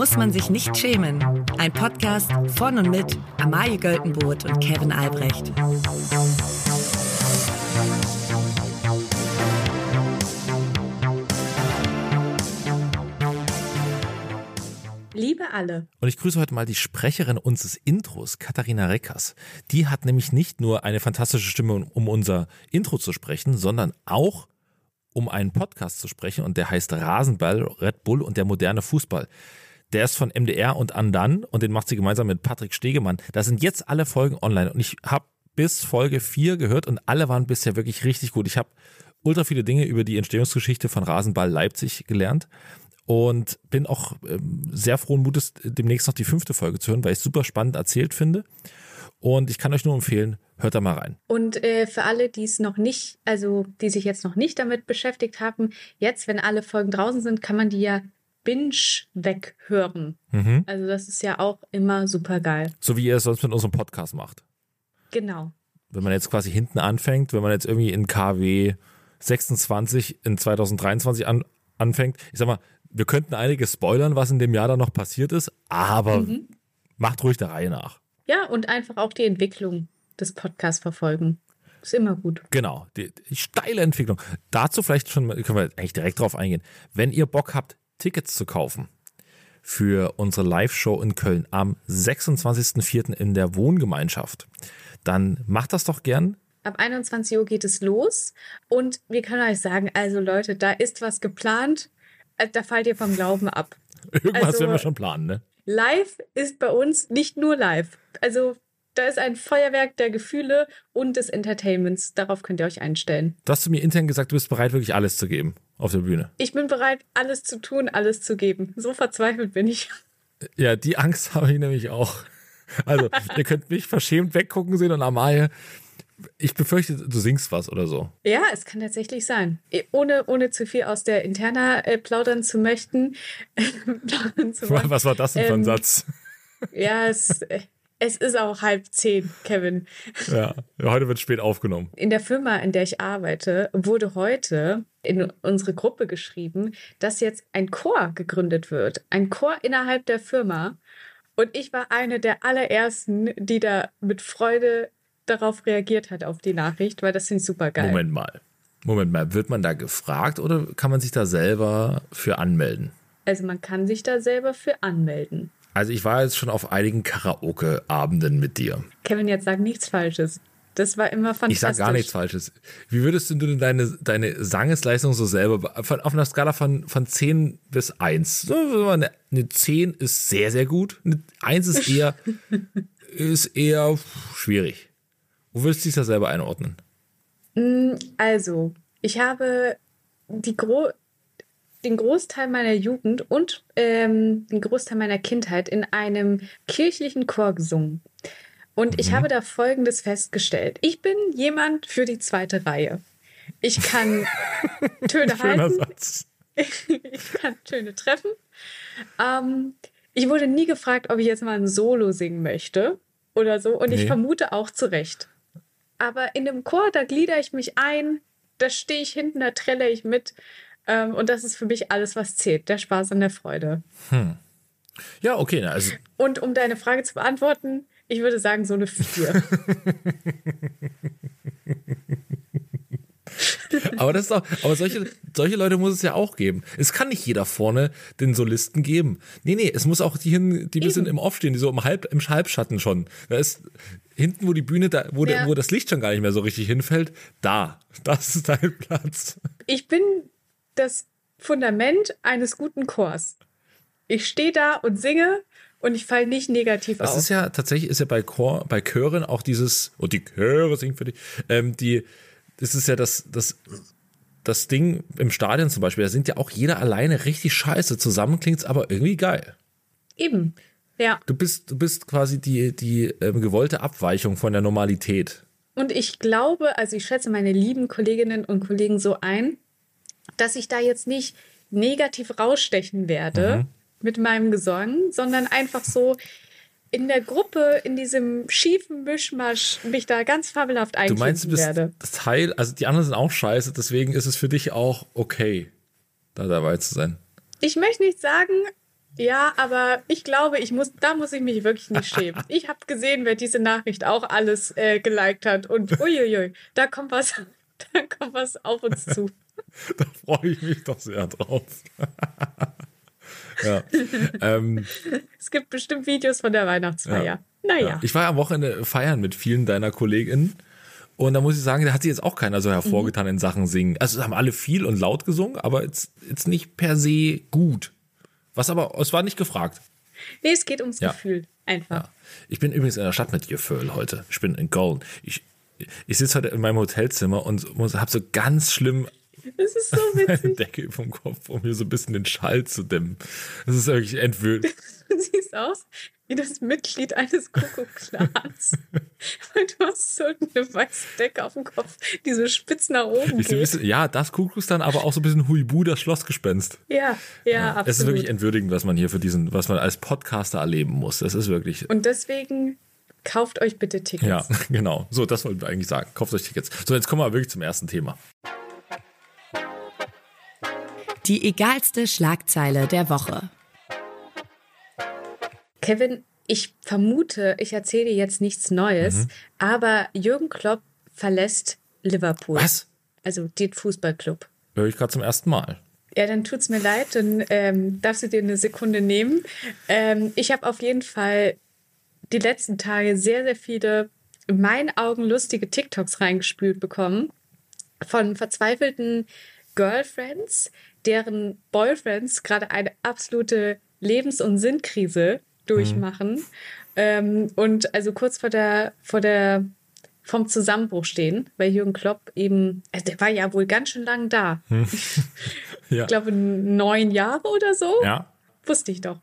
muss man sich nicht schämen. Ein Podcast von und mit Amalie Göltenboot und Kevin Albrecht. Liebe alle. Und ich grüße heute mal die Sprecherin unseres Intros, Katharina Reckers. Die hat nämlich nicht nur eine fantastische Stimme, um unser Intro zu sprechen, sondern auch um einen Podcast zu sprechen und der heißt Rasenball, Red Bull und der moderne Fußball. Der ist von MDR und Andan und den macht sie gemeinsam mit Patrick Stegemann. Da sind jetzt alle Folgen online und ich habe bis Folge 4 gehört und alle waren bisher wirklich richtig gut. Ich habe ultra viele Dinge über die Entstehungsgeschichte von Rasenball Leipzig gelernt und bin auch ähm, sehr frohen Mutes, demnächst noch die fünfte Folge zu hören, weil ich es super spannend erzählt finde. Und ich kann euch nur empfehlen, hört da mal rein. Und äh, für alle, die es noch nicht, also die sich jetzt noch nicht damit beschäftigt haben, jetzt, wenn alle Folgen draußen sind, kann man die ja binge weghören. Mhm. Also das ist ja auch immer super geil. So wie ihr es sonst mit unserem Podcast macht. Genau. Wenn man jetzt quasi hinten anfängt, wenn man jetzt irgendwie in KW 26 in 2023 an, anfängt, ich sag mal, wir könnten einiges spoilern, was in dem Jahr da noch passiert ist, aber mhm. macht ruhig der Reihe nach. Ja, und einfach auch die Entwicklung des Podcasts verfolgen. Ist immer gut. Genau, die, die steile Entwicklung. Dazu vielleicht schon, können wir eigentlich direkt drauf eingehen. Wenn ihr Bock habt, Tickets zu kaufen für unsere Live-Show in Köln am 26.04. in der Wohngemeinschaft, dann macht das doch gern. Ab 21 Uhr geht es los und wir können euch sagen, also Leute, da ist was geplant, äh, da fallt ihr vom Glauben ab. Irgendwas also, werden wir schon planen, ne? Live ist bei uns nicht nur live. Also da ist ein Feuerwerk der Gefühle und des Entertainments. Darauf könnt ihr euch einstellen. Du hast zu mir intern gesagt, du bist bereit, wirklich alles zu geben auf der Bühne. Ich bin bereit, alles zu tun, alles zu geben. So verzweifelt bin ich. Ja, die Angst habe ich nämlich auch. Also, ihr könnt mich verschämt weggucken sehen und Amalie ich befürchte, du singst was oder so. Ja, es kann tatsächlich sein. Ohne, ohne zu viel aus der Interna äh, plaudern zu möchten. zu was war das denn für ein ähm, Satz? Ja, es, es ist auch halb zehn, Kevin. Ja, heute wird spät aufgenommen. In der Firma, in der ich arbeite, wurde heute in unsere Gruppe geschrieben, dass jetzt ein Chor gegründet wird. Ein Chor innerhalb der Firma. Und ich war eine der allerersten, die da mit Freude darauf reagiert hat, auf die Nachricht, weil das finde ich super geil. Moment mal. Moment mal, wird man da gefragt oder kann man sich da selber für anmelden? Also man kann sich da selber für anmelden. Also ich war jetzt schon auf einigen Karaoke-Abenden mit dir. Kevin, jetzt sag nichts Falsches. Das war immer fantastisch. Ich sag gar nichts Falsches. Wie würdest du denn deine, deine Sangesleistung so selber, von, auf einer Skala von, von 10 bis 1? So, eine, eine 10 ist sehr, sehr gut. Eine 1 ist eher, ist eher schwierig. Wo würdest du dich da selber einordnen? Mm, also, ich habe die Gro den Großteil meiner Jugend und ähm, den Großteil meiner Kindheit in einem kirchlichen Chor gesungen. Und mhm. ich habe da Folgendes festgestellt. Ich bin jemand für die zweite Reihe. Ich kann Töne halten. Satz. ich kann Töne treffen. Ähm, ich wurde nie gefragt, ob ich jetzt mal ein Solo singen möchte oder so. Und nee. ich vermute auch zu Recht. Aber in dem Chor, da glieder ich mich ein, da stehe ich hinten, da trelle ich mit. Ähm, und das ist für mich alles, was zählt. Der Spaß und der Freude. Hm. Ja, okay. Also. Und um deine Frage zu beantworten, ich würde sagen, so eine Vier. aber das ist auch, aber solche, solche Leute muss es ja auch geben. Es kann nicht jeder vorne den Solisten geben. Nee, nee, es muss auch die hin, die ein bisschen im Off stehen, die so im, Halb, im Halbschatten schon. Da ist hinten, wo die Bühne, da, wo, ja. der, wo das Licht schon gar nicht mehr so richtig hinfällt, da. Das ist dein Platz. Ich bin das Fundament eines guten Chors. Ich stehe da und singe und ich falle nicht negativ das auf. Das ist ja tatsächlich ist ja bei Chor, bei Chören auch dieses, und oh, die Chöre singen für dich, ähm, die, das ist ja das, das, das Ding im Stadion zum Beispiel, da singt ja auch jeder alleine richtig scheiße. Zusammen klingt es aber irgendwie geil. Eben. Ja. Du bist, du bist quasi die, die ähm, gewollte Abweichung von der Normalität. Und ich glaube, also ich schätze meine lieben Kolleginnen und Kollegen so ein, dass ich da jetzt nicht negativ rausstechen werde mhm. mit meinem Gesang, sondern einfach so, in der Gruppe, in diesem schiefen Mischmasch, mich da ganz fabelhaft einfinden Du meinst, du bist werde. das Teil, also die anderen sind auch scheiße, deswegen ist es für dich auch okay, da dabei zu sein. Ich möchte nicht sagen, Ja, aber ich glaube, ich muss, da muss ich mich wirklich nicht schämen. Ich habe gesehen, wer diese Nachricht auch alles äh, geliked hat und uiuiui, da kommt was, da kommt was auf uns zu. Da freue ich mich doch sehr drauf. ja. ähm, es gibt bestimmt Videos von der Weihnachtsfeier. Ja. Naja. Ja. Ich war am Wochenende feiern mit vielen deiner KollegInnen. Und da muss ich sagen, da hat sich jetzt auch keiner so hervorgetan mhm. in Sachen Singen. Also haben alle viel und laut gesungen, aber jetzt, jetzt nicht per se gut. Was aber, es war nicht gefragt. Nee, es geht ums ja. Gefühl. Einfach. Ja. Ich bin übrigens in der Stadt mit Gefühl heute. Ich bin in Köln. Ich, ich sitze heute in meinem Hotelzimmer und habe so ganz schlimm das ist so witzig. Eine Decke über dem Kopf, um hier so ein bisschen den Schall zu dämmen. Das ist wirklich entwürdigend. Du siehst aus wie das Mitglied eines Kuckucksklans. Weil du hast so eine weiße Decke auf dem Kopf, die so spitz nach oben geht. Bisschen, ja, das Kuckucksklans, aber auch so ein bisschen Huibu, das Schlossgespenst. Ja, ja, ja, absolut. Es ist wirklich entwürdigend, was man hier für diesen, was man als Podcaster erleben muss. Das ist wirklich. Und deswegen kauft euch bitte Tickets. Ja, genau. So, das wollten wir eigentlich sagen. Kauft euch Tickets. So, jetzt kommen wir wirklich zum ersten Thema. Die egalste Schlagzeile der Woche. Kevin, ich vermute, ich erzähle dir jetzt nichts Neues, mhm. aber Jürgen Klopp verlässt Liverpool. Was? Also den Fußballclub. Höre ich gerade zum ersten Mal. Ja, dann tut's mir leid, dann ähm, darfst du dir eine Sekunde nehmen. Ähm, ich habe auf jeden Fall die letzten Tage sehr, sehr viele in meinen Augen lustige TikToks reingespült bekommen von verzweifelten Girlfriends, deren Boyfriends gerade eine absolute Lebens- und Sinnkrise durchmachen mhm. ähm, und also kurz vor der, vor der vom Zusammenbruch stehen, weil Jürgen Klopp eben, also der war ja wohl ganz schön lang da. Hm. ja. Ich glaube neun Jahre oder so. Ja. Wusste ich doch.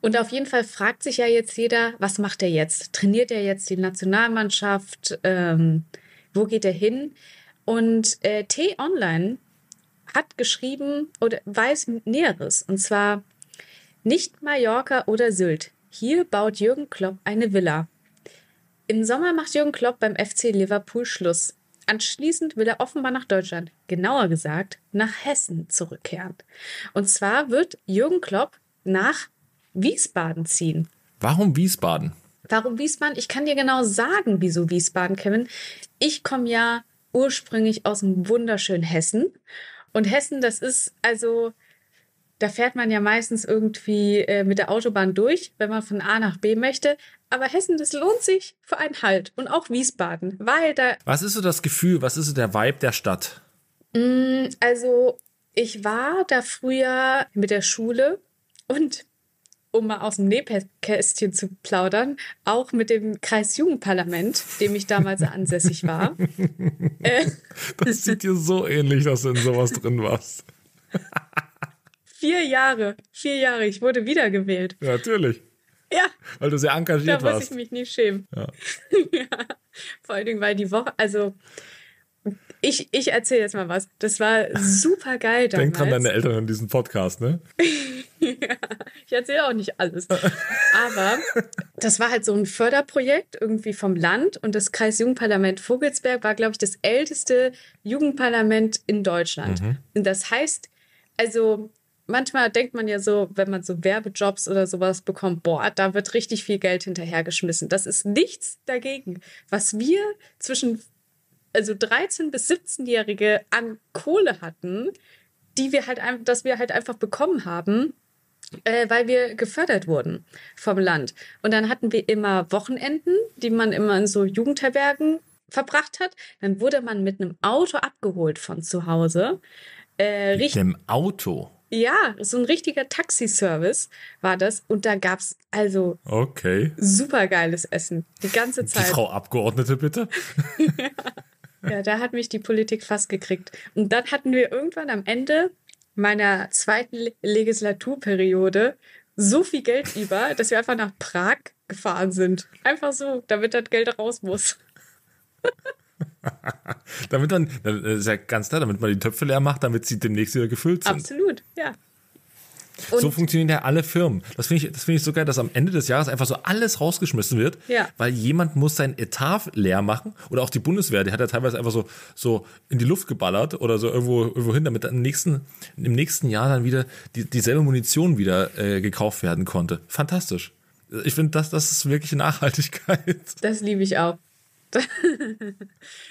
Und auf jeden Fall fragt sich ja jetzt jeder, was macht er jetzt? Trainiert er jetzt die Nationalmannschaft? Ähm, wo geht er hin? Und äh, T-Online hat geschrieben oder weiß Näheres. Und zwar nicht Mallorca oder Sylt. Hier baut Jürgen Klopp eine Villa. Im Sommer macht Jürgen Klopp beim FC Liverpool Schluss. Anschließend will er offenbar nach Deutschland, genauer gesagt nach Hessen zurückkehren. Und zwar wird Jürgen Klopp nach Wiesbaden ziehen. Warum Wiesbaden? Warum Wiesbaden? Ich kann dir genau sagen, wieso Wiesbaden, Kevin. Ich komme ja ursprünglich aus dem wunderschönen Hessen und Hessen, das ist also, da fährt man ja meistens irgendwie äh, mit der Autobahn durch, wenn man von A nach B möchte. Aber Hessen, das lohnt sich für einen Halt. Und auch Wiesbaden, weil da. Was ist so das Gefühl, was ist so der Vibe der Stadt? Mm, also, ich war da früher mit der Schule und um mal aus dem Nähkästchen zu plaudern, auch mit dem Kreisjugendparlament, dem ich damals ansässig war. äh, das sieht dir so ähnlich, dass du in sowas drin warst. vier Jahre, vier Jahre, ich wurde wiedergewählt. Ja, natürlich. Ja. Weil du sehr engagiert warst. Da muss ich mich nicht schämen. Ja. ja. Vor allen Dingen, weil die Woche, also ich, ich erzähle jetzt mal was. Das war super geil damals. Denk dran, deine Eltern in diesem Podcast, ne? ja, ich erzähle auch nicht alles. Aber das war halt so ein Förderprojekt irgendwie vom Land und das Kreisjugendparlament Vogelsberg war, glaube ich, das älteste Jugendparlament in Deutschland. Mhm. Und das heißt, also manchmal denkt man ja so, wenn man so Werbejobs oder sowas bekommt, boah, da wird richtig viel Geld hinterhergeschmissen. Das ist nichts dagegen. Was wir zwischen also 13 bis 17-Jährige an Kohle hatten, die wir halt einfach, dass wir halt einfach bekommen haben, äh, weil wir gefördert wurden vom Land. Und dann hatten wir immer Wochenenden, die man immer in so Jugendherbergen verbracht hat. Dann wurde man mit einem Auto abgeholt von zu Hause. Äh, mit einem Auto? Ja, so ein richtiger Taxiservice war das. Und da gab es also okay. super geiles Essen. Die ganze Zeit. Die Frau Abgeordnete, bitte. ja. Ja, da hat mich die Politik fast gekriegt. Und dann hatten wir irgendwann am Ende meiner zweiten Legislaturperiode so viel Geld über, dass wir einfach nach Prag gefahren sind. Einfach so, damit das Geld raus muss. damit man, das ist ja ganz klar, damit man die Töpfe leer macht, damit sie demnächst wieder gefüllt sind. Absolut, ja. Und so funktionieren ja alle Firmen. Das finde ich, das finde ich so geil, dass am Ende des Jahres einfach so alles rausgeschmissen wird, Ja. weil jemand muss sein Etat leer machen oder auch die Bundeswehr, die hat ja teilweise einfach so, so in die Luft geballert oder so irgendwo, irgendwo hin, damit dann im nächsten, im nächsten Jahr dann wieder die, dieselbe Munition wieder äh, gekauft werden konnte. Fantastisch. Ich finde, das, das ist wirklich Nachhaltigkeit. Das liebe ich auch.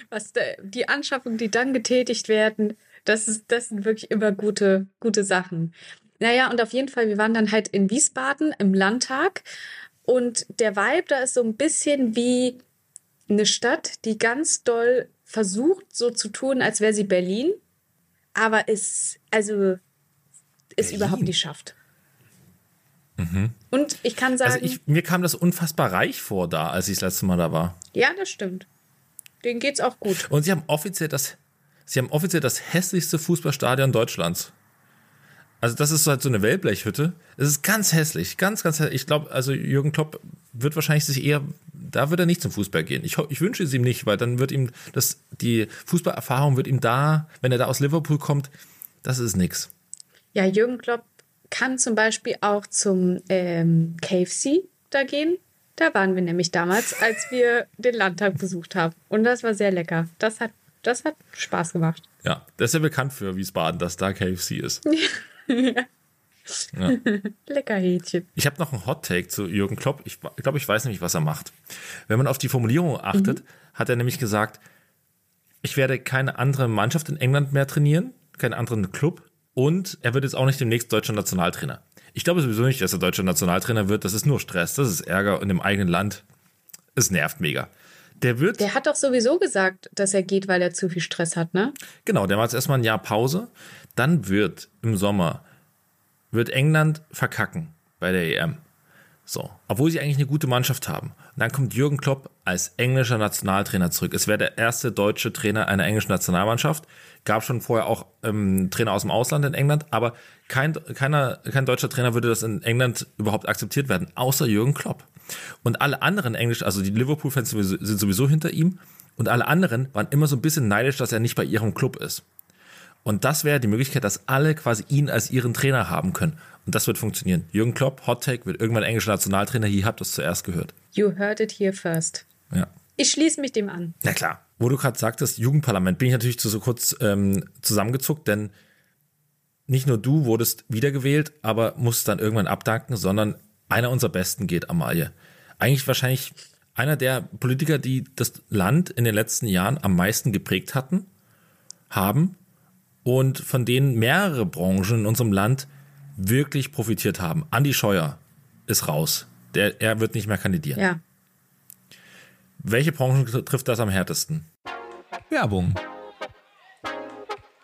Was da, die Anschaffungen, die dann getätigt werden, das, ist, das sind wirklich immer gute, gute Sachen. Naja, und auf jeden Fall, wir waren dann halt in Wiesbaden im Landtag und der Vibe da ist so ein bisschen wie eine Stadt, die ganz doll versucht, so zu tun, als wäre sie Berlin, aber es, also, es Berlin? überhaupt nicht schafft. Und ich kann sagen, Also ich, mir kam das unfassbar reich vor da, als ich das letzte Mal da war. ja, das stimmt. Denen geht's auch gut. Und sie haben offiziell das, sie haben offiziell das hässlichste Fußballstadion Deutschlands. Also das ist halt so eine Wellblechhütte. Es ist ganz hässlich, ganz, ganz hässlich. Ich glaube, also Jürgen Klopp wird wahrscheinlich sich eher, da wird er nicht zum Fußball gehen. Ich, ich wünsche es ihm nicht, weil dann wird ihm das, die Fußballerfahrung wird ihm da, wenn er da aus Liverpool kommt, das ist nix. Ja, Jürgen Klopp kann zum Beispiel auch zum ähm, KFC da gehen. Da waren wir nämlich damals, als wir den Landtag besucht haben. Und das war sehr lecker. Das hat, das hat Spaß gemacht. Ja, der ist ja bekannt für Wiesbaden, dass da KFC ist. Lecker Hähnchen. Ich habe noch einen Hot Take zu Jürgen Klopp. Ich glaube, ich weiß nämlich, was er macht. Wenn man auf die Formulierung achtet, hat er nämlich gesagt, ich werde keine andere Mannschaft in England mehr trainieren, keinen anderen Club und er wird jetzt auch nicht demnächst deutscher Nationaltrainer. Ich glaube sowieso nicht, dass er deutscher Nationaltrainer wird. Das ist nur Stress, das ist Ärger in dem eigenen Land. Es nervt mega. Der wird, Der hat doch sowieso gesagt, dass er geht, weil er zu viel Stress hat, ne? genau, der macht jetzt erstmal ein Jahr Pause. Dann wird im Sommer, wird England verkacken bei der EM. So, obwohl sie eigentlich eine gute Mannschaft haben. Und dann kommt Jürgen Klopp als englischer Nationaltrainer zurück. Es wäre der erste deutsche Trainer einer englischen Nationalmannschaft. Gab schon vorher auch ähm, Trainer aus dem Ausland in England, aber kein, keiner, kein deutscher Trainer würde das in England überhaupt akzeptiert werden, außer Jürgen Klopp. Und alle anderen Englisch, also die Liverpool-Fans sind sowieso hinter ihm und alle anderen waren immer so ein bisschen neidisch, dass er nicht bei ihrem Club ist. Und das wäre die Möglichkeit, dass alle quasi ihn als ihren Trainer haben können. Und das wird funktionieren. Jürgen Klopp, Hot Take, wird irgendwann englischer Nationaltrainer. Hier habt ihr es zuerst gehört. You heard it here first. Ja. Ich schließe mich dem an. Na klar. Wo du gerade sagtest, Jugendparlament, bin ich natürlich zu so kurz ähm, zusammengezuckt, denn nicht nur du wurdest wiedergewählt, aber musst dann irgendwann abdanken, sondern einer unserer Besten geht, Amalie. Eigentlich wahrscheinlich einer der Politiker, die das Land in den letzten Jahren am meisten geprägt hatten, haben und von denen mehrere Branchen in unserem Land wirklich profitiert haben. Andi Scheuer ist raus. Der, er wird nicht mehr kandidieren. Ja. Welche Branchen trifft das am härtesten? Werbung.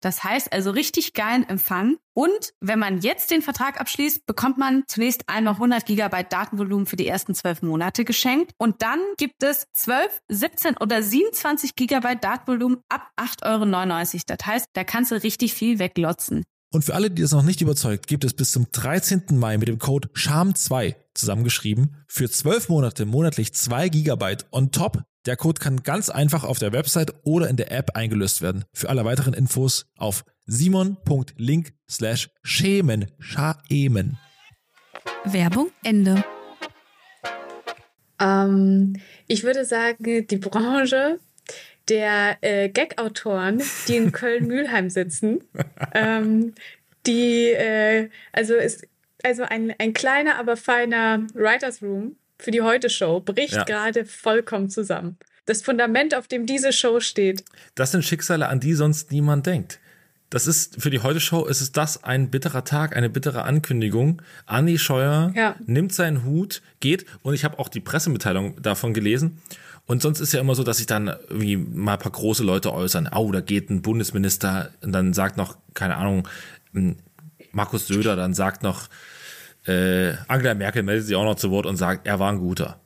Das heißt also richtig geilen Empfang. Und wenn man jetzt den Vertrag abschließt, bekommt man zunächst einmal 100 Gigabyte Datenvolumen für die ersten zwölf Monate geschenkt. Und dann gibt es 12, 17 oder 27 Gigabyte Datenvolumen ab 8,99 Euro. Das heißt, da kannst du richtig viel weglotzen. Und für alle, die das noch nicht überzeugt, gibt es bis zum 13. Mai mit dem Code SHAM2 zusammengeschrieben für 12 Monate monatlich 2 Gigabyte on top. Der Code kann ganz einfach auf der Website oder in der App eingelöst werden. Für alle weiteren Infos auf simon.link slash schämen. Schaemen. Werbung Ende. Ähm, ich würde sagen, die Branche der äh, Gag-Autoren, die in Köln-Mühlheim sitzen, ähm, die, äh, also ist, also ein, ein kleiner, aber feiner Writers Room für die Heute-Show bricht Ja. gerade vollkommen zusammen. Das Fundament, auf dem diese Show steht. Das sind Schicksale, an die sonst niemand denkt. das ist für die Heute-Show ist es das ein bitterer Tag, eine bittere Ankündigung. Andi Scheuer Ja. nimmt seinen Hut, geht und ich habe auch die Pressemitteilung davon gelesen. Und sonst ist ja immer so, dass sich dann irgendwie mal ein paar große Leute äußern. Au, da geht ein Bundesminister und dann sagt noch, keine Ahnung, Markus Söder, dann sagt noch, äh, Angela Merkel meldet sich auch noch zu Wort und sagt, er war ein guter.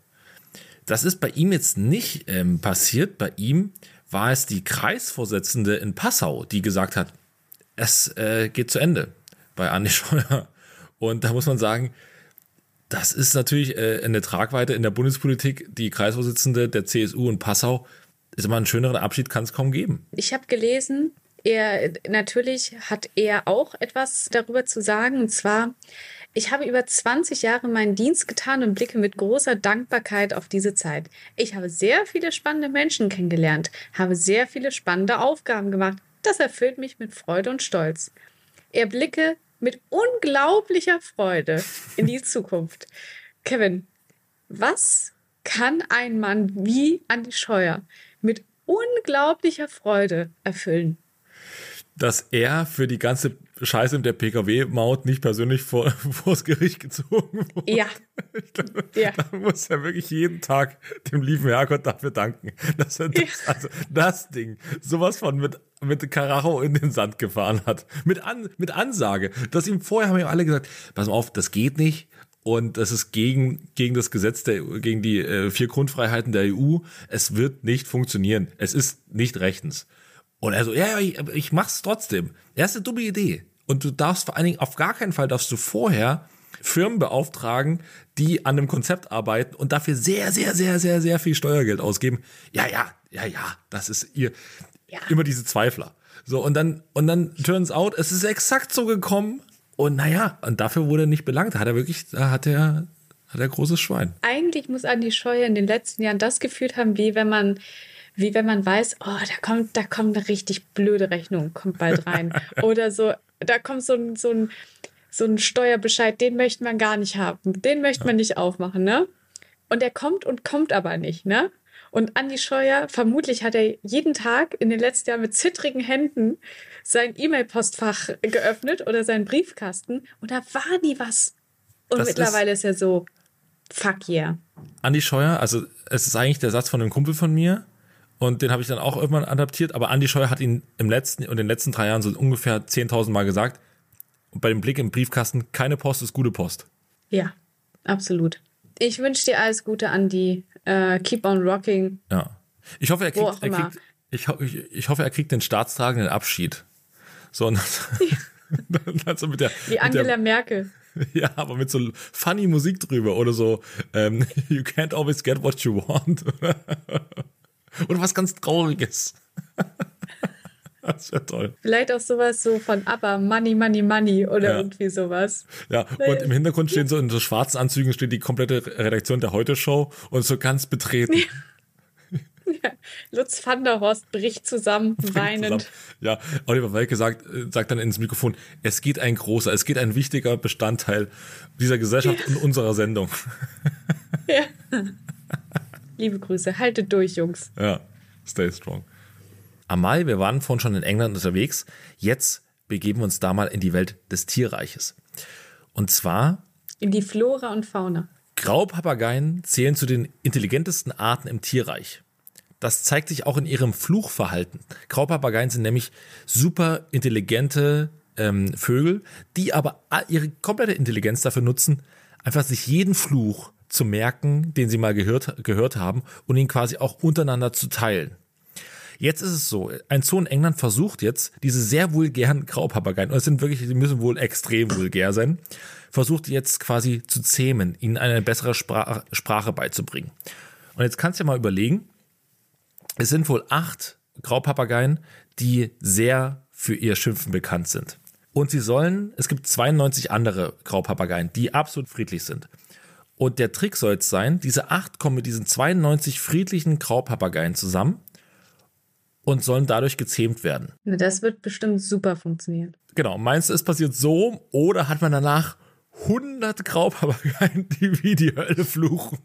Das ist bei ihm jetzt nicht ähm, passiert. Bei ihm war es die Kreisvorsitzende in Passau, die gesagt hat, es äh, geht zu Ende bei Andi Scheuer. Und da muss man sagen, das ist natürlich äh, eine Tragweite in der Bundespolitik. Die Kreisvorsitzende der CSU in Passau ist immer einen schöneren Abschied kann es kaum geben. Ich habe gelesen, er natürlich hat er auch etwas darüber zu sagen. Und zwar, ich habe über 20 Jahre meinen Dienst getan und blicke mit großer Dankbarkeit auf diese Zeit. Ich habe sehr viele spannende Menschen kennengelernt, habe sehr viele spannende Aufgaben gemacht. Das erfüllt mich mit Freude und Stolz. Er blicke mit unglaublicher Freude in die Zukunft. Kevin, was kann ein Mann wie Andi Scheuer mit unglaublicher Freude erfüllen? Dass er für die ganze Scheiße mit der PKW-Maut nicht persönlich vor, vors Gericht gezogen wurde. Ja. ja. Da muss er wirklich jeden Tag dem lieben Herrgott dafür danken, dass er das, also das Ding sowas von mit, mit Karacho in den Sand gefahren hat. Mit, An, mit Ansage. Dass ihm vorher haben ihm alle gesagt, pass mal auf, das geht nicht. Und das ist gegen, gegen das Gesetz, der, gegen die äh, vier Grundfreiheiten der EU. Es wird nicht funktionieren. Es ist nicht rechtens. Und er so, ja, ja, ich, ich mach's trotzdem. Er ist eine dumme Idee. Und du darfst vor allen Dingen, auf gar keinen Fall darfst du vorher Firmen beauftragen, die an einem Konzept arbeiten und dafür sehr, sehr, sehr, sehr, sehr viel Steuergeld ausgeben. Ja, ja, ja, ja, das ist ihr, Ja. immer diese Zweifler. So, und dann, und dann turns out, es ist exakt so gekommen. Und naja, und dafür wurde er nicht belangt. Da hat er wirklich, da hat er, hat er großes Schwein. Eigentlich muss Andi Scheuer in den letzten Jahren das gefühlt haben, wie wenn man, wie wenn man weiß, oh, da kommt, da kommt eine richtig blöde Rechnung, kommt bald rein. Oder so, da kommt so ein, so ein, so ein Steuerbescheid, den möchte man gar nicht haben. Den möchte man nicht aufmachen, ne? Und er kommt und kommt aber nicht, ne? Und Andi Scheuer, vermutlich hat er jeden Tag in den letzten Jahren mit zittrigen Händen sein E-Mail-Postfach geöffnet oder seinen Briefkasten und da war nie was. Und Das mittlerweile ist er so, fuck yeah. Andi Scheuer, also es ist eigentlich der Satz von einem Kumpel von mir und den habe ich dann auch irgendwann adaptiert, aber Andi Scheuer hat ihn im letzten und in den letzten drei Jahren so ungefähr 10.000 Mal gesagt. Und bei dem Blick im Briefkasten, keine Post ist gute Post. Ja, absolut. Ich wünsche dir alles Gute, Andi. Äh, keep on rocking. Ja. Ich hoffe, er kriegt, er kriegt ich, ho- ich, hoffe, er kriegt den staatstragenden Abschied. So, und dann, dann so mit der, Wie Angela der, Merkel. Ja, aber mit so funny Musik drüber oder so, ähm, you can't always get what you want. oder was ganz Trauriges. das wäre toll. Vielleicht auch sowas so von ABBA, Money, Money, Money oder Ja. irgendwie sowas. Ja, und im Hintergrund stehen so in so schwarzen Anzügen steht die komplette Redaktion der Heute-Show und so ganz betreten. Lutz van der Horst bricht zusammen, weinend. zusammen. Ja, Oliver Welke sagt, äh, sagt dann ins Mikrofon, es geht ein großer, es geht ein wichtiger Bestandteil dieser Gesellschaft und unserer Sendung. Ja. Liebe Grüße, haltet durch, Jungs. Ja, stay strong. Amal, wir waren vorhin schon in England unterwegs. Jetzt begeben wir uns da mal in die Welt des Tierreiches. Und zwar, In die Flora und Fauna. Graupapageien zählen zu den intelligentesten Arten im Tierreich. Das zeigt sich auch in ihrem Fluchverhalten. Graupapageien sind nämlich super intelligente ähm, Vögel, die aber ihre komplette Intelligenz dafür nutzen, einfach sich jeden Fluch zu merken, den sie mal gehört, gehört haben und ihn quasi auch untereinander zu teilen. Jetzt ist es so, ein Zoo in England versucht jetzt, diese sehr vulgären Graupapageien, und es sind wirklich, die müssen wohl extrem vulgär sein, versucht jetzt quasi zu zähmen, ihnen eine bessere Sprache, Sprache beizubringen. Und jetzt kannst du dir mal überlegen, es sind wohl acht Graupapageien, die sehr für ihr Schimpfen bekannt sind. Und sie sollen, es gibt 92 andere Graupapageien, die absolut friedlich sind. Und der Trick soll jetzt sein, diese acht kommen mit diesen 92 friedlichen Graupapageien zusammen und sollen dadurch gezähmt werden. Das wird bestimmt super funktionieren. Genau, meinst du, es passiert so oder hat man danach 100 Graupapageien, die wie die Hölle fluchen?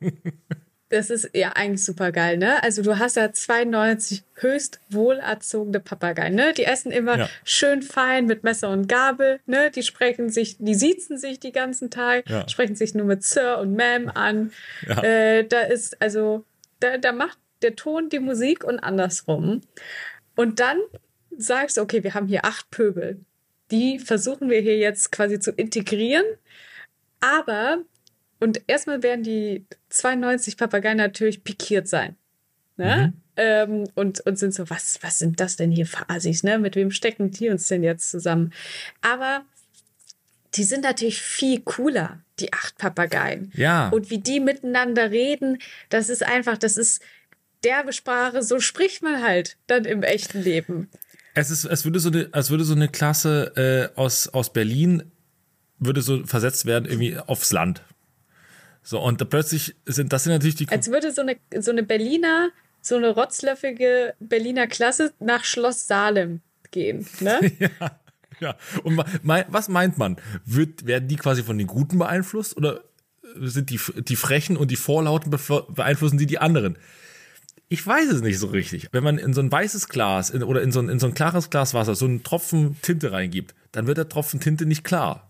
Das ist ja eigentlich super geil, ne? Also du hast ja 92 höchst wohlerzogene Papageien, ne? Die essen immer Ja. schön fein mit Messer und Gabel, ne? Die sprechen sich, die siezen sich die ganzen Tag, Ja. sprechen sich nur mit Sir und Ma'am an. Ja. Äh, da ist, also, da, da macht der Ton die Musik und andersrum. Und dann sagst du, okay, wir haben hier acht Pöbel. Die versuchen wir hier jetzt quasi zu integrieren. Aber, und erstmal werden die 92 Papageien natürlich pikiert sein. Ne? Ähm, und, und sind so, was, was sind das denn hier für Assis, ne? Mit wem stecken die uns denn jetzt zusammen? Aber die sind natürlich viel cooler, die acht Papageien. Ja. Und wie die miteinander reden, das ist einfach, das ist derbe Sprache, so spricht man halt dann im echten Leben. Es ist, es würde so eine, als würde so eine Klasse äh, aus, aus Berlin würde so versetzt werden irgendwie aufs Land. So, und da plötzlich sind, das sind natürlich die, Als würde so eine, so eine Berliner, so eine rotzlöffige Berliner Klasse nach Schloss Salem gehen. Ne? ja. Und ma- mei- was meint man? Wird, werden die quasi von den Guten beeinflusst oder sind die, die Frechen und die Vorlauten beeinflussen die die anderen? Ich weiß es nicht so richtig. Wenn man in so ein weißes Glas in, oder in so ein, in so ein klares Glas Wasser so einen Tropfen Tinte reingibt, dann wird der Tropfen Tinte nicht klar.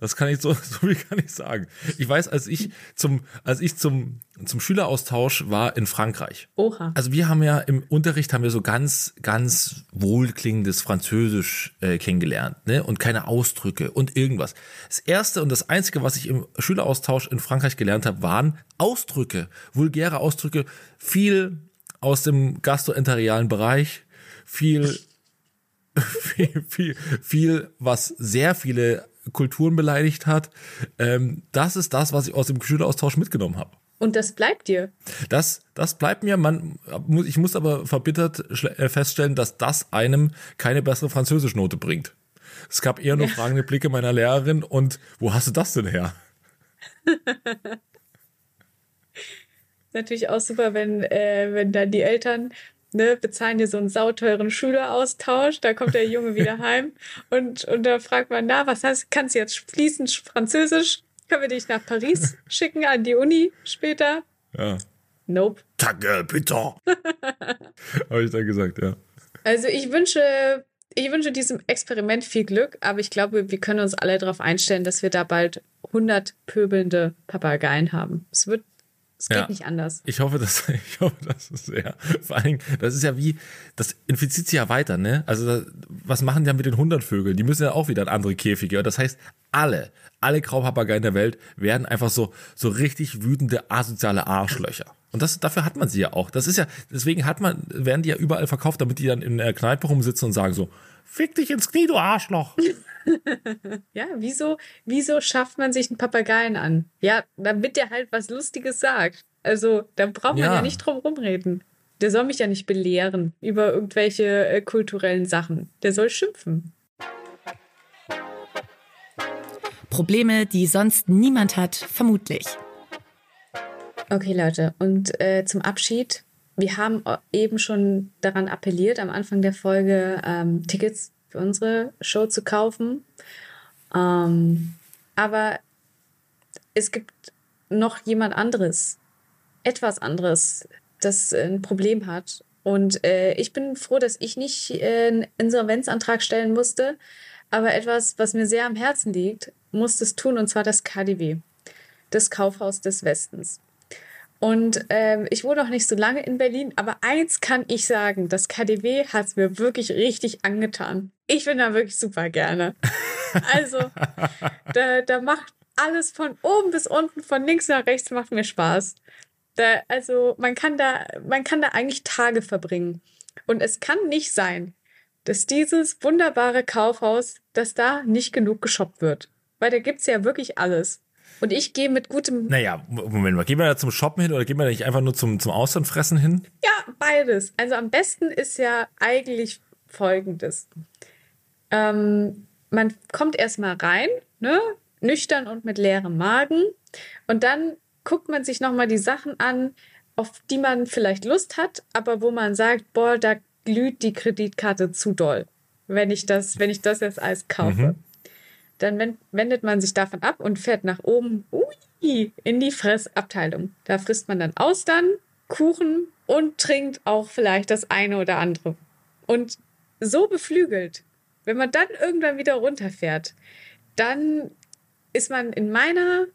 Das kann ich so, so viel kann ich sagen. Ich weiß, als ich zum, als ich zum, zum Schüleraustausch war in Frankreich. Oha. Also wir haben ja im Unterricht haben wir so ganz, ganz wohlklingendes Französisch äh, kennengelernt, ne? Und keine Ausdrücke und irgendwas. Das erste und das einzige, was ich im Schüleraustausch in Frankreich gelernt habe, waren Ausdrücke, vulgäre Ausdrücke, viel aus dem gastroenterialen Bereich, viel, viel, viel, viel, was sehr viele Kulturen beleidigt hat. Ähm, das ist das, was ich aus dem Schüleraustausch mitgenommen habe. Und das bleibt dir. Das, das bleibt mir. Man, ich muss aber verbittert äh, feststellen, dass das einem keine bessere Französischnote bringt. Es gab eher nur fragende Blicke meiner Lehrerin und wo hast du das denn her? Natürlich auch super, wenn, äh, wenn dann die Eltern ne, bezahlen dir so einen sauteuren Schüleraustausch, da kommt der Junge wieder heim und, und da fragt man, na, was hast, kannst du jetzt fließend Französisch? Können wir dich nach Paris schicken, an die Uni später? Ja. Nope. Danke, bitte. Habe ich dann gesagt, ja. Also ich wünsche, ich wünsche diesem Experiment viel Glück, aber ich glaube, wir können uns alle darauf einstellen, dass wir da bald 100 pöbelnde Papageien haben. Es wird, es geht Ja. nicht anders. Ich hoffe, dass ich hoffe, das ist sehr. Vor allen Dingen, das ist ja wie, das infiziert sich ja weiter, ne? Also da, was machen die dann mit den 100 Vögeln? Die müssen ja auch wieder in andere Käfige. Und das heißt, alle, alle Graupapageien der Welt werden einfach so so richtig wütende asoziale Arschlöcher. Und das, dafür hat man sie ja auch. Das ist ja, deswegen hat man, werden die ja überall verkauft, damit die dann in der Kneipe rumsitzen und sagen so, fick dich ins Knie, du Arschloch. Ja, wieso, wieso schafft man sich einen Papageien an? Ja, damit der halt was Lustiges sagt. Also, da braucht man ja, Ja. nicht drum rumreden. Der soll mich ja nicht belehren über irgendwelche äh, kulturellen Sachen. Der soll schimpfen. Probleme, die sonst niemand hat, vermutlich. Okay, Leute, und äh, zum Abschied. Wir haben eben schon daran appelliert, am Anfang der Folge ähm, Tickets für unsere Show zu kaufen. Ähm, aber es gibt noch jemand anderes, etwas anderes, das äh, ein Problem hat. Und äh, ich bin froh, dass ich nicht äh, einen Insolvenzantrag stellen musste, aber etwas, was mir sehr am Herzen liegt, musste es tun, und zwar das KDW, das Kaufhaus des Westens. Und ähm, ich wohne noch nicht so lange in Berlin, aber eins kann ich sagen, das KDW hat es mir wirklich richtig angetan. Ich bin da wirklich super gerne. Also, da, da macht alles von oben bis unten, von links nach rechts, macht mir Spaß. Da, also, man kann da, man kann da eigentlich Tage verbringen. Und es kann nicht sein, dass dieses wunderbare Kaufhaus, dass da nicht genug geshoppt wird. Weil da gibt's ja wirklich alles. Und ich gehe mit gutem Naja, Moment mal, gehen wir da zum Shoppen hin oder gehen wir da nicht einfach nur zum, zum Auslandfressen hin? Ja, beides. Also am besten ist ja eigentlich folgendes. Ähm, man kommt erstmal rein, ne? nüchtern und mit leerem Magen. Und dann guckt man sich nochmal die Sachen an, auf die man vielleicht Lust hat, aber wo man sagt, boah, da glüht die Kreditkarte zu doll, wenn ich das, wenn ich das jetzt alles kaufe. Dann wen- wendet man sich davon ab und fährt nach oben. Ui, in die Fressabteilung. Da frisst man dann Austern, Kuchen und trinkt auch vielleicht das eine oder andere. Und so beflügelt, wenn man dann irgendwann wieder runterfährt, dann ist man in meiner,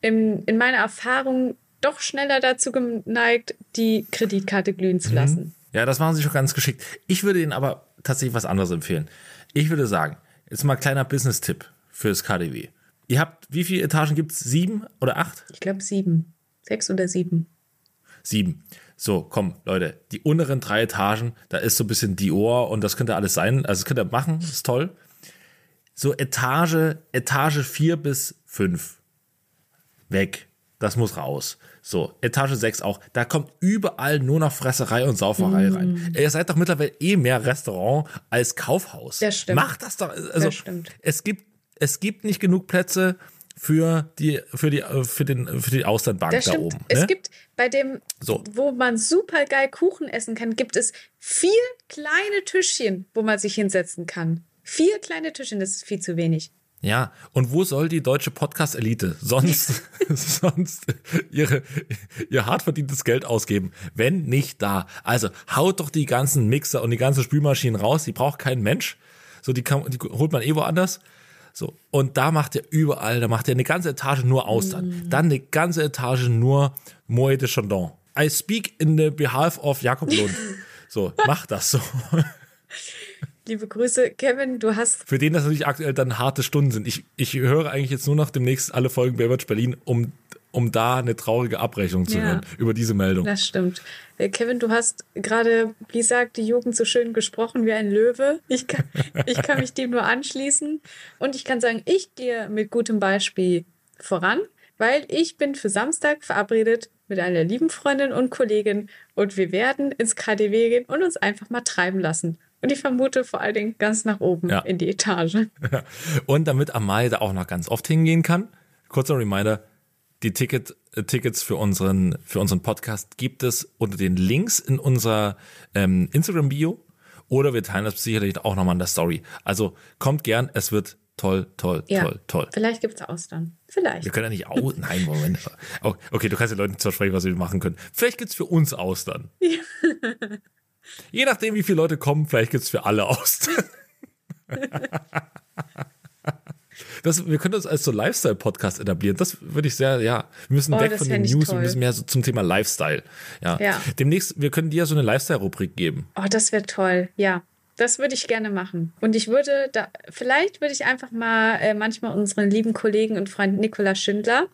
in, in meiner Erfahrung doch schneller dazu geneigt, die Kreditkarte glühen zu lassen. Ja, das machen sie schon ganz geschickt. Ich würde Ihnen aber tatsächlich was anderes empfehlen. Ich würde sagen, jetzt mal kleiner Business-Tipp fürs KDW. Ihr habt, wie viele Etagen gibt es? Sieben oder acht? Ich glaube sieben. Sechs oder sieben. Sieben. So, komm, Leute, die unteren drei Etagen, da ist so ein bisschen Dior und das könnte alles sein. Also das könnt ihr machen, ist toll. So Etage, Etage vier bis fünf Weg. Das muss raus. So, Etage 6 auch. Da kommt überall nur noch Fresserei und Sauferei rein. Ihr seid doch mittlerweile eh mehr Restaurant als Kaufhaus. Das stimmt. Macht das doch. Also, Das stimmt. Es gibt, es gibt nicht genug Plätze für die, für die, für den, für die Austernbank Das da stimmt. oben. Es ne? gibt bei dem, So. wo man super geil Kuchen essen kann, gibt es vier kleine Tischchen, wo man sich hinsetzen kann. Vier kleine Tischchen, das ist viel zu wenig. Ja, und wo soll die deutsche Podcast-Elite sonst, sonst ihre, ihr hart verdientes Geld ausgeben, wenn nicht da? Also haut doch die ganzen Mixer und die ganzen Spülmaschinen raus, die braucht kein Mensch. So, die, kann, die holt man eh woanders. So, und da macht ihr überall, da macht ihr eine ganze Etage nur Austern. Dann eine ganze Etage nur Moët de Chandon. I speak in the behalf of Jakob Lund. So, macht das so. Liebe Grüße, Kevin, du hast Für den das natürlich aktuell dann harte Stunden sind. Ich, ich höre eigentlich jetzt nur noch demnächst alle Folgen Baywatch Berlin, um, um da eine traurige Abrechnung zu Ja. hören über diese Meldung. Das stimmt. Äh, Kevin, du hast gerade, wie sagt die Jugend so schön gesprochen, wie ein Löwe. Ich kann, ich kann mich dem nur anschließen. Und ich kann sagen, ich gehe mit gutem Beispiel voran, weil ich bin für Samstag verabredet mit einer lieben Freundin und Kollegin und wir werden ins KDW gehen und uns einfach mal treiben lassen. Und ich vermute vor allen Dingen ganz nach oben Ja. in die Etage. Und damit Amalie da auch noch ganz oft hingehen kann, kurzer Reminder, die Ticket, äh, Tickets für unseren, für unseren Podcast gibt es unter den Links in unserer ähm, Instagram-Bio oder wir teilen das sicherlich auch nochmal in der Story. Also kommt gern, es wird toll, toll, Ja. toll, toll. Vielleicht gibt's Austern. Vielleicht. Wir können ja nicht aus. Nein, Moment. Oh, Okay, du kannst den Leuten versprechen, was wir machen können. Vielleicht gibt's für uns Austern. Je nachdem, wie viele Leute kommen, vielleicht gibt's für alle Austern. Das, wir können uns als so Lifestyle-Podcast etablieren. Das würde ich sehr, ja. Wir müssen Oh, weg das von den News toll. und müssen mehr so zum Thema Lifestyle. Ja. Ja. Demnächst, wir können dir ja so eine Lifestyle-Rubrik geben. Oh, das wäre toll. Ja, das würde ich gerne machen. Und ich würde da, vielleicht würde ich einfach mal äh, manchmal unseren lieben Kollegen und Freund Nikola Schindler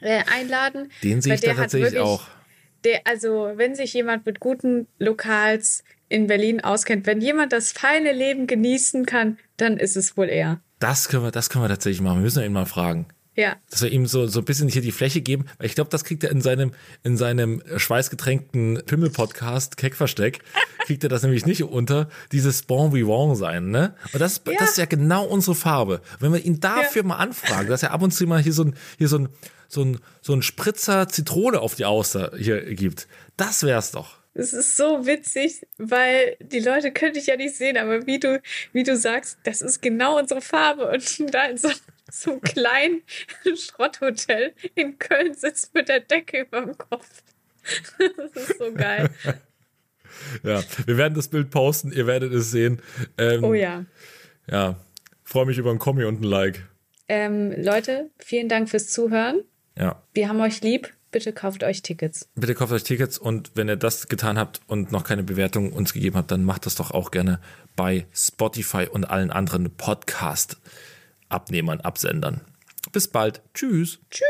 äh, einladen. Den sehe ich da tatsächlich wirklich- auch. Der, also, wenn sich jemand mit guten Lokals in Berlin auskennt, wenn jemand das feine Leben genießen kann, dann ist es wohl er. Das können wir, das können wir tatsächlich machen. Wir müssen ihn mal fragen. Ja. dass wir ihm so, so ein bisschen hier die Fläche geben, weil ich glaube, das kriegt er in seinem, in seinem schweißgetränkten Pimmel-Podcast, Keckversteck, kriegt er das nämlich nicht unter, dieses Bon Vivant sein, ne? Und das, Ja. das ist ja genau unsere Farbe. Wenn wir ihn dafür mal anfragen, dass er ab und zu mal hier so ein, hier so ein, so ein, so ein Spritzer Zitrone auf die Auster hier gibt, das wär's doch. Es ist so witzig, weil die Leute können dich ja nicht sehen, aber wie du, wie du sagst, das ist genau unsere Farbe. Und da in so, so einem kleinen Schrotthotel in Köln sitzt mit der Decke über dem Kopf. Das ist so geil. Ja, wir werden das Bild posten, ihr werdet es sehen. Ähm, Oh ja. Ja, freue mich über ein Kommi und ein Like. Ähm, Leute, vielen Dank fürs Zuhören. Ja. Wir haben euch lieb. Bitte kauft euch Tickets. Bitte kauft euch Tickets und wenn ihr das getan habt und noch keine Bewertung uns gegeben habt, dann macht das doch auch gerne bei Spotify und allen anderen Podcast-Abnehmern, Absendern. Bis bald. Tschüss. Tschüss.